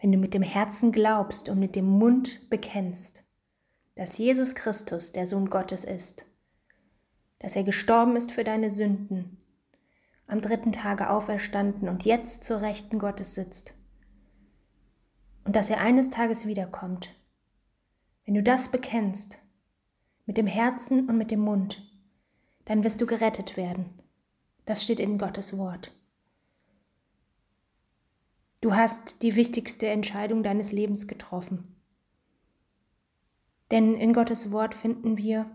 wenn du mit dem Herzen glaubst und mit dem Mund bekennst, dass Jesus Christus der Sohn Gottes ist, dass er gestorben ist für deine Sünden, am dritten Tage auferstanden und jetzt zur Rechten Gottes sitzt, und dass er eines Tages wiederkommt. Wenn du das bekennst, mit dem Herzen und mit dem Mund, dann wirst du gerettet werden. Das steht in Gottes Wort. Du hast die wichtigste Entscheidung deines Lebens getroffen. Denn in Gottes Wort finden wir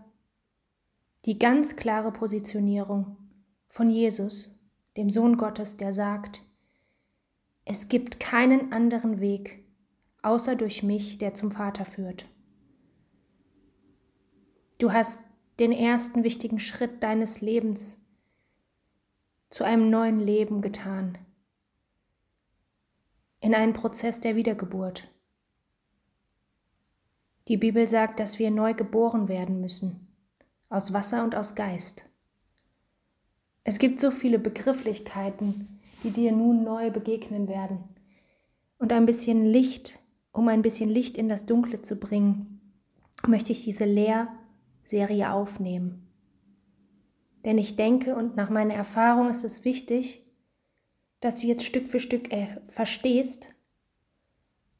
die ganz klare Positionierung von Jesus, dem Sohn Gottes, der sagt, es gibt keinen anderen Weg, außer durch mich, der zum Vater führt. Du hast den ersten wichtigen Schritt deines Lebens zu einem neuen Leben getan, in einen Prozess der Wiedergeburt. Die Bibel sagt, dass wir neu geboren werden müssen, aus Wasser und aus Geist. Es gibt so viele Begrifflichkeiten, die dir nun neu begegnen werden. Und ein bisschen Licht, um ein bisschen Licht in das Dunkle zu bringen, möchte ich diese Lehrserie aufnehmen. Denn ich denke und nach meiner Erfahrung ist es wichtig, dass du jetzt Stück für Stück äh, verstehst,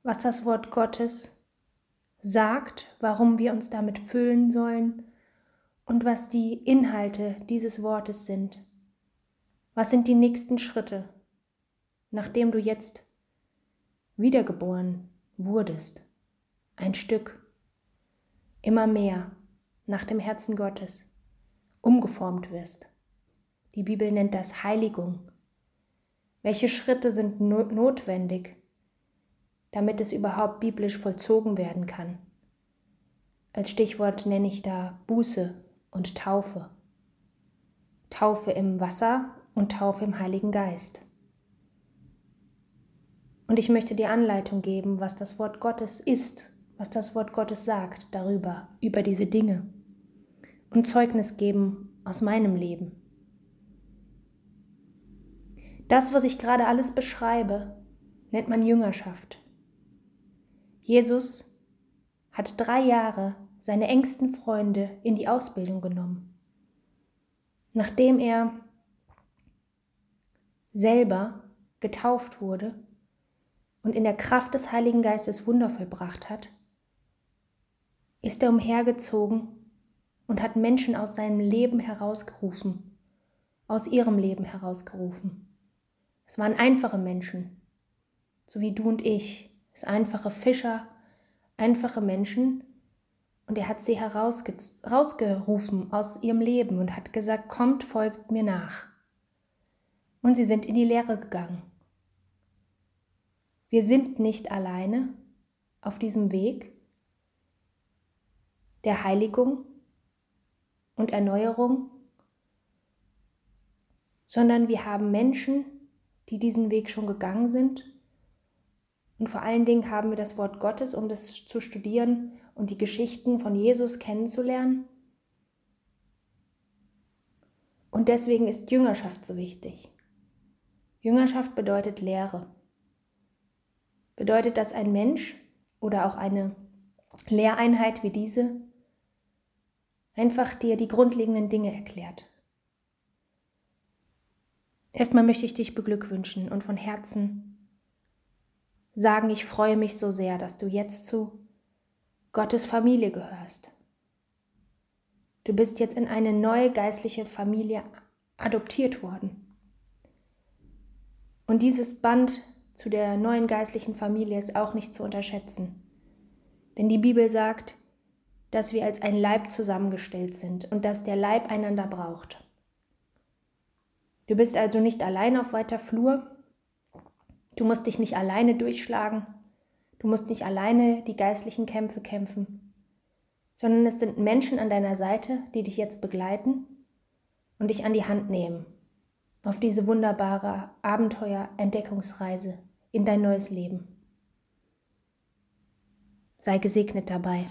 was das Wort Gottes sagt, warum wir uns damit füllen sollen und was die Inhalte dieses Wortes sind. Was sind die nächsten Schritte, nachdem du jetzt wiedergeboren wurdest? Ein Stück, immer mehr nach dem Herzen Gottes, umgeformt wirst. Die Bibel nennt das Heiligung. Welche Schritte sind notwendig, damit es überhaupt biblisch vollzogen werden kann. Als Stichwort nenne ich da Buße und Taufe. Taufe im Wasser und Taufe im Heiligen Geist. Und ich möchte dir Anleitung geben, was das Wort Gottes ist, was das Wort Gottes sagt darüber, über diese Dinge. Und Zeugnis geben aus meinem Leben. Das, was ich gerade alles beschreibe, nennt man Jüngerschaft. Jesus hat drei Jahre seine engsten Freunde in die Ausbildung genommen. Nachdem er selber getauft wurde und in der Kraft des Heiligen Geistes Wunder vollbracht hat, ist er umhergezogen und hat Menschen aus seinem Leben herausgerufen, aus ihrem Leben herausgerufen. Es waren einfache Menschen, so wie du und ich, es einfache Fischer, einfache Menschen. Und er hat sie herausgerufen aus ihrem Leben und hat gesagt, kommt, folgt mir nach. Und sie sind in die Lehre gegangen. Wir sind nicht alleine auf diesem Weg der Heiligung und Erneuerung, sondern wir haben Menschen, die diesen Weg schon gegangen sind und vor allen Dingen haben wir das Wort Gottes, um das zu studieren und die Geschichten von Jesus kennenzulernen. Und deswegen ist Jüngerschaft so wichtig. Jüngerschaft bedeutet Lehre. Bedeutet, dass ein Mensch oder auch eine Lehreinheit wie diese einfach dir die grundlegenden Dinge erklärt. Erstmal möchte ich dich beglückwünschen und von Herzen sagen, ich freue mich so sehr, dass du jetzt zu Gottes Familie gehörst. Du bist jetzt in eine neue geistliche Familie adoptiert worden. Und dieses Band zu der neuen geistlichen Familie ist auch nicht zu unterschätzen. Denn die Bibel sagt, dass wir als ein Leib zusammengestellt sind und dass der Leib einander braucht. Du bist also nicht allein auf weiter Flur, Du musst dich nicht alleine durchschlagen. Du musst nicht alleine die geistlichen Kämpfe kämpfen, sondern es sind Menschen an deiner Seite, die dich jetzt begleiten und dich an die Hand nehmen auf diese wunderbare Abenteuer-Entdeckungsreise in dein neues Leben. Sei gesegnet dabei.